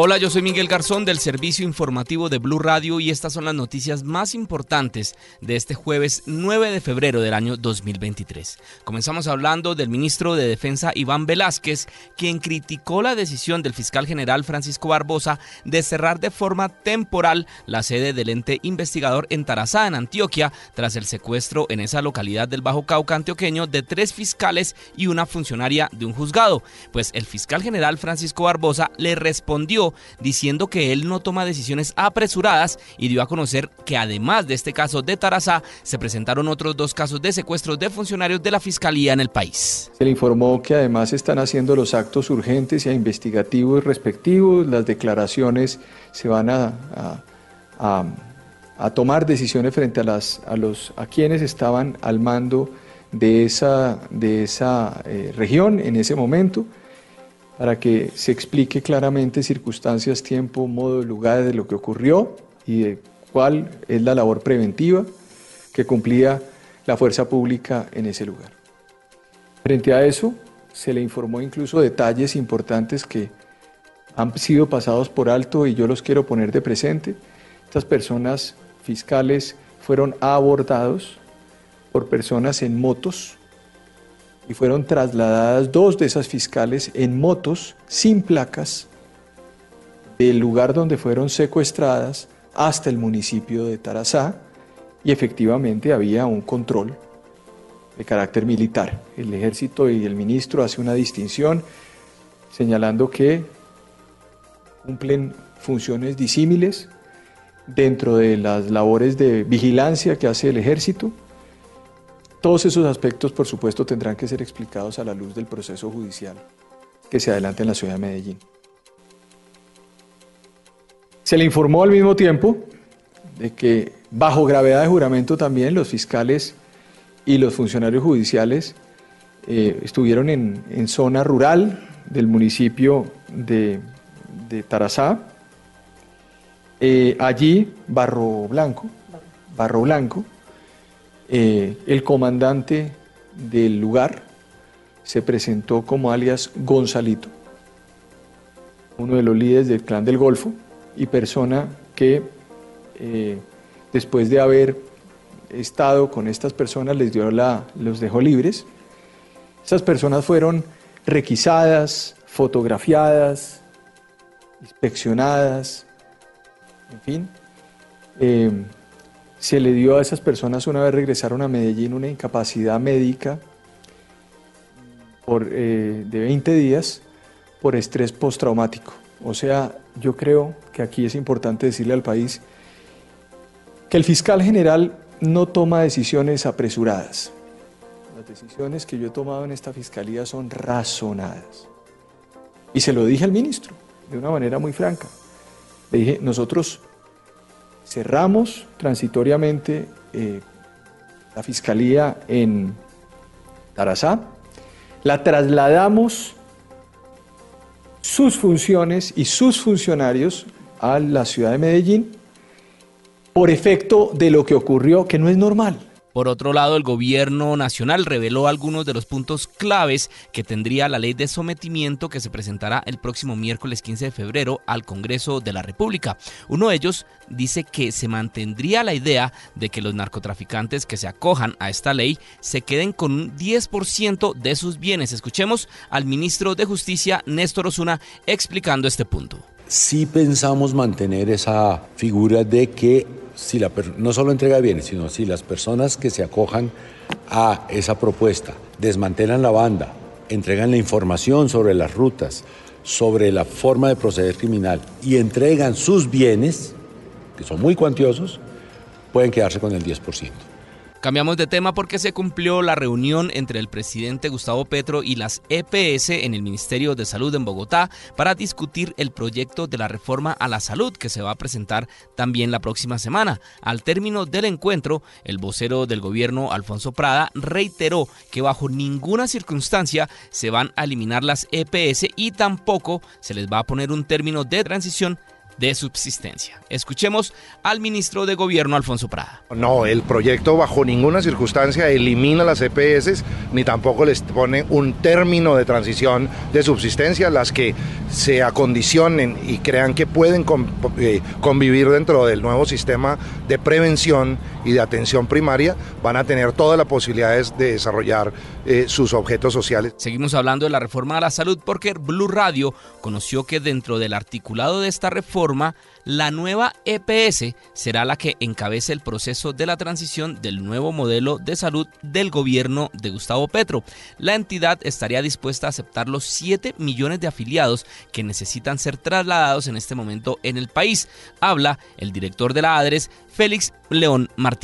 Hola, yo soy Miguel Garzón del servicio informativo de Blue Radio y estas son las noticias más importantes de este jueves 9 de febrero del año 2023. Comenzamos hablando del ministro de Defensa Iván Velázquez, quien criticó la decisión del fiscal general Francisco Barbosa de cerrar de forma temporal la sede del ente investigador en Tarazá, en Antioquia, tras el secuestro en esa localidad del Bajo Cauca antioqueño de tres fiscales y una funcionaria de un juzgado. Pues el fiscal general Francisco Barbosa le respondió diciendo que él no toma decisiones apresuradas y dio a conocer que además de este caso de Tarazá, se presentaron otros dos casos de secuestros de funcionarios de la Fiscalía en el país. Se le informó que además están haciendo los actos urgentes y investigativos respectivos, las declaraciones se van a, a, tomar decisiones frente a, las, a, los, a quienes estaban al mando de esa, de esa eh, región en ese momento para que se explique claramente circunstancias, tiempo, modo, lugar de lo que ocurrió y de cuál es la labor preventiva que cumplía la fuerza pública en ese lugar. Frente a eso, se le informó incluso detalles importantes que han sido pasados por alto y yo los quiero poner de presente. Estas personas fiscales fueron abordados por personas en motos y fueron trasladadas dos de esas fiscales en motos sin placas del lugar donde fueron secuestradas hasta el municipio de Tarazá y efectivamente había un control de carácter militar. El ejército y el ministro hace una distinción señalando que cumplen funciones disímiles dentro de las labores de vigilancia que hace el ejército todos esos aspectos, por supuesto, tendrán que ser explicados a la luz del proceso judicial que se adelanta en la ciudad de Medellín. Se le informó al mismo tiempo de que bajo gravedad de juramento también los fiscales y los funcionarios judiciales eh, estuvieron en, zona rural del municipio de, Tarazá. Eh, allí, Barro Blanco, Barro Blanco, eh, el comandante del lugar se presentó como alias Gonzalito, uno de los líderes del clan del Golfo y persona que eh, después de haber estado con estas personas les dio la, los dejó libres. Esas personas fueron requisadas, fotografiadas, inspeccionadas, en fin. Eh, se le dio a esas personas una vez regresaron a Medellín una incapacidad médica por, eh, de 20 días por estrés postraumático. O sea, yo creo que aquí es importante decirle al país que el fiscal general no toma decisiones apresuradas. Las decisiones que yo he tomado en esta fiscalía son razonadas. Y se lo dije al ministro de una manera muy franca. Le dije, nosotros cerramos transitoriamente eh, la fiscalía en Tarazá, la trasladamos sus funciones y sus funcionarios a la ciudad de Medellín por efecto de lo que ocurrió, que no es normal. Por otro lado, el gobierno nacional reveló algunos de los puntos claves que tendría la ley de sometimiento que se presentará el próximo miércoles 15 de febrero al Congreso de la República. Uno de ellos dice que se mantendría la idea de que los narcotraficantes que se acojan a esta ley se queden con un 10% de sus bienes. Escuchemos al ministro de Justicia, Néstor Osuna, explicando este punto. Sí pensamos mantener esa figura de que si la, no solo entrega bienes, sino si las personas que se acojan a esa propuesta desmantelan la banda, entregan la información sobre las rutas, sobre la forma de proceder criminal y entregan sus bienes, que son muy cuantiosos, pueden quedarse con el 10%. Cambiamos de tema porque se cumplió la reunión entre el presidente Gustavo Petro y las EPS en el Ministerio de Salud en Bogotá para discutir el proyecto de la reforma a la salud que se va a presentar también la próxima semana. Al término del encuentro, el vocero del gobierno, Alfonso Prada, reiteró que bajo ninguna circunstancia se van a eliminar las EPS y tampoco se les va a poner un término de transición de subsistencia. Escuchemos al ministro de Gobierno, Alfonso Prada. No, el proyecto bajo ninguna circunstancia elimina las EPS ni tampoco les pone un término de transición de subsistencia. Las que se acondicionen y crean que pueden eh, convivir dentro del nuevo sistema de prevención y de atención primaria van a tener todas las posibilidades de desarrollar eh, sus objetos sociales. Seguimos hablando de la reforma a la salud porque Blue Radio conoció que dentro del articulado de esta reforma, la nueva EPS será la que encabece el proceso de la transición del nuevo modelo de salud del gobierno de Gustavo Petro. La entidad estaría dispuesta a aceptar los 7 millones de afiliados que necesitan ser trasladados en este momento en el país. Habla el director de la ADRES, Félix León Martínez.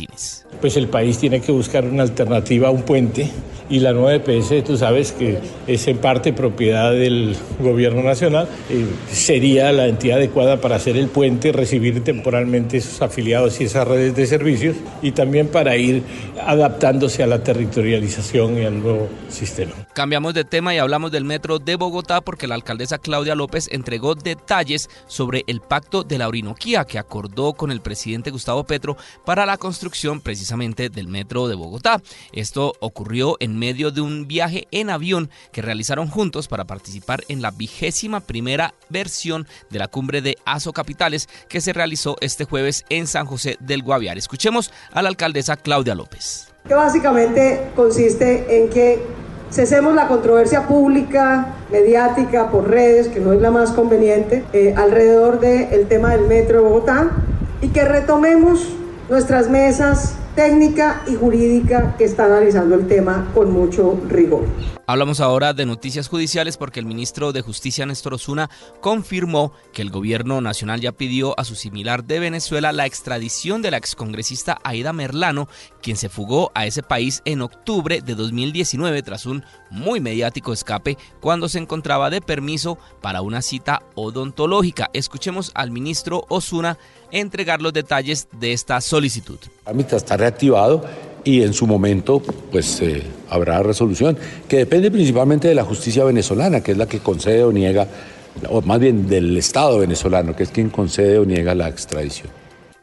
Pues el país tiene que buscar una alternativa a un puente y la nueva EPS, tú sabes que es en parte propiedad del gobierno nacional, eh, sería la entidad adecuada para hacer el puente, recibir temporalmente esos afiliados y esas redes de servicios y también para ir adaptándose a la territorialización y al nuevo sistema. Cambiamos de tema y hablamos del metro de Bogotá porque la alcaldesa Claudia López entregó detalles sobre el pacto de la Orinoquía que acordó con el presidente Gustavo Petro para la construcción precisamente del metro de Bogotá. Esto ocurrió en medio de un viaje en avión que realizaron juntos para participar en la vigésima primera versión de la cumbre de ASO Capitales que se realizó este jueves en San José del Guaviare. Escuchemos a la alcaldesa Claudia López. Que básicamente consiste en que cesemos la controversia pública, mediática, por redes, que no es la más conveniente, eh, alrededor del tema del metro de Bogotá y que retomemos nuestras mesas técnica y jurídica que está analizando el tema con mucho rigor. Hablamos ahora de noticias judiciales porque el ministro de Justicia Néstor Osuna confirmó que el gobierno nacional ya pidió a su similar de Venezuela la extradición de la excongresista Aida Merlano, quien se fugó a ese país en octubre de 2019 tras un muy mediático escape cuando se encontraba de permiso para una cita odontológica. Escuchemos al ministro Osuna entregar los detalles de esta solicitud. El está reactivado y en su momento pues eh, habrá resolución, que depende principalmente de la justicia venezolana, que es la que concede o niega, o más bien del Estado venezolano, que es quien concede o niega la extradición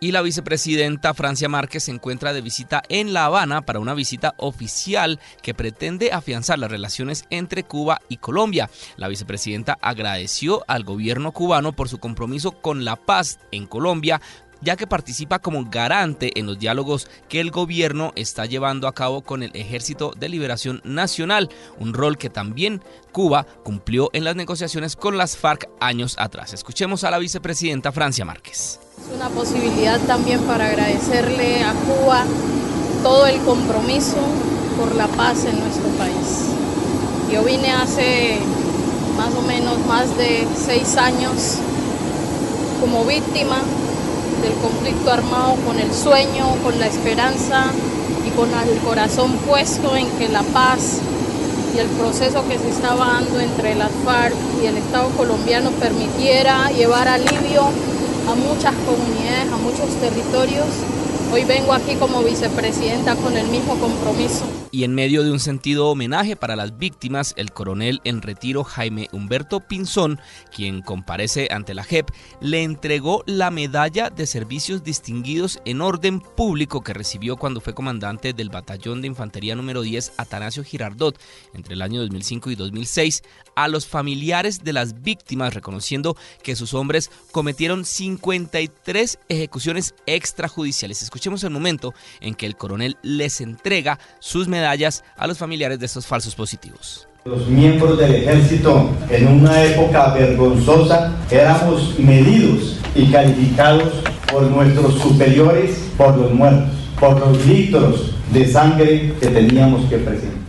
y la vicepresidenta Francia Márquez se encuentra de visita en La Habana para una visita oficial que pretende afianzar las relaciones entre Cuba y Colombia. La vicepresidenta agradeció al gobierno cubano por su compromiso con la paz en Colombia ya que participa como garante en los diálogos que el gobierno está llevando a cabo con el Ejército de Liberación Nacional, un rol que también Cuba cumplió en las negociaciones con las FARC años atrás. Escuchemos a la vicepresidenta Francia Márquez. Es una posibilidad también para agradecerle a Cuba todo el compromiso por la paz en nuestro país. Yo vine hace más o menos más de seis años como víctima del conflicto armado con el sueño, con la esperanza y con el corazón puesto en que la paz y el proceso que se estaba dando entre las FARC y el Estado colombiano permitiera llevar alivio a muchas comunidades, a muchos territorios Hoy vengo aquí como vicepresidenta con el mismo compromiso. Y en medio de un sentido homenaje para las víctimas, el coronel en retiro Jaime Humberto Pinzón, quien comparece ante la JEP, le entregó la medalla de servicios distinguidos en orden público que recibió cuando fue comandante del batallón de infantería número 10 Atanasio Girardot entre el año 2005 y 2006 a los familiares de las víctimas, reconociendo que sus hombres cometieron 53 ejecuciones extrajudiciales. Escuchemos el momento en que el coronel les entrega sus medallas a los familiares de estos falsos positivos. Los miembros del ejército en una época vergonzosa éramos medidos y calificados por nuestros superiores por los muertos, por los litros de sangre que teníamos que presentar.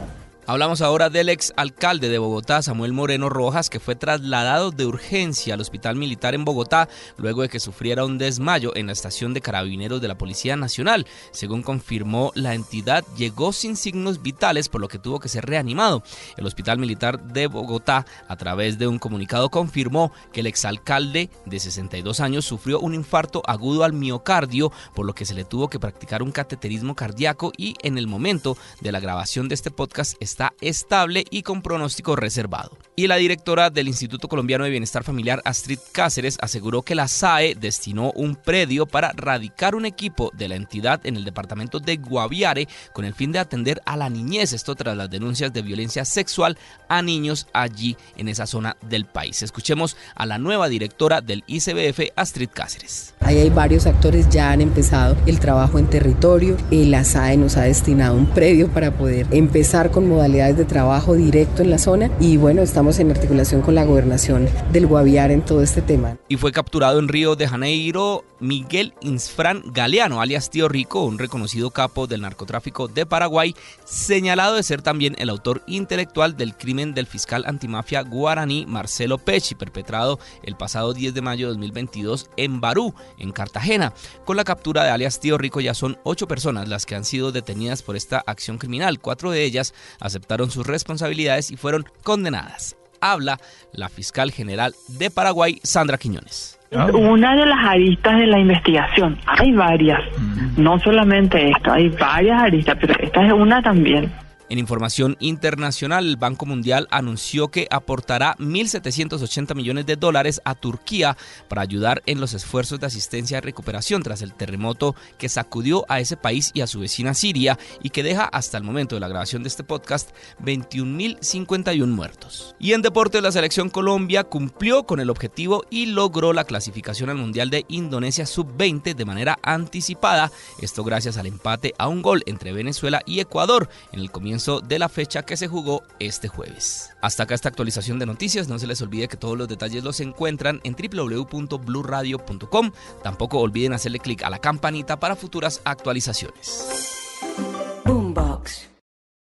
Hablamos ahora del ex alcalde de Bogotá, Samuel Moreno Rojas, que fue trasladado de urgencia al hospital militar en Bogotá luego de que sufriera un desmayo en la estación de carabineros de la Policía Nacional. Según confirmó la entidad, llegó sin signos vitales, por lo que tuvo que ser reanimado. El hospital militar de Bogotá, a través de un comunicado, confirmó que el exalcalde de 62 años sufrió un infarto agudo al miocardio, por lo que se le tuvo que practicar un cateterismo cardíaco y en el momento de la grabación de este podcast está estable y con pronóstico reservado. Y la directora del Instituto Colombiano de Bienestar Familiar, Astrid Cáceres, aseguró que la SAE destinó un predio para radicar un equipo de la entidad en el departamento de Guaviare con el fin de atender a la niñez, esto tras las denuncias de violencia sexual a niños allí en esa zona del país. Escuchemos a la nueva directora del ICBF, Astrid Cáceres. Ahí hay varios actores, ya han empezado el trabajo en territorio, la SAE nos ha destinado un predio para poder empezar con modalidades de trabajo directo en la zona y bueno, estamos en articulación con la gobernación del Guaviare en todo este tema. Y fue capturado en Río de Janeiro Miguel Insfran Galeano, alias Tío Rico, un reconocido capo del narcotráfico de Paraguay, señalado de ser también el autor intelectual del crimen del fiscal antimafia guaraní Marcelo Pecci, perpetrado el pasado 10 de mayo de 2022 en Barú, en Cartagena. Con la captura de alias Tío Rico ya son ocho personas las que han sido detenidas por esta acción criminal. Cuatro de ellas aceptaron sus responsabilidades y fueron condenadas habla la fiscal general de Paraguay, Sandra Quiñones. Una de las aristas de la investigación, hay varias, mm. no solamente esto, hay varias aristas, pero esta es una también. En información internacional, el Banco Mundial anunció que aportará 1.780 millones de dólares a Turquía para ayudar en los esfuerzos de asistencia y recuperación tras el terremoto que sacudió a ese país y a su vecina Siria y que deja hasta el momento de la grabación de este podcast 21.051 muertos. Y en deporte, la selección Colombia cumplió con el objetivo y logró la clasificación al Mundial de Indonesia Sub-20 de manera anticipada, esto gracias al empate a un gol entre Venezuela y Ecuador en el de la fecha que se jugó este jueves. Hasta acá esta actualización de noticias, no se les olvide que todos los detalles los encuentran en www.bluradio.com. Tampoco olviden hacerle clic a la campanita para futuras actualizaciones. Boombox.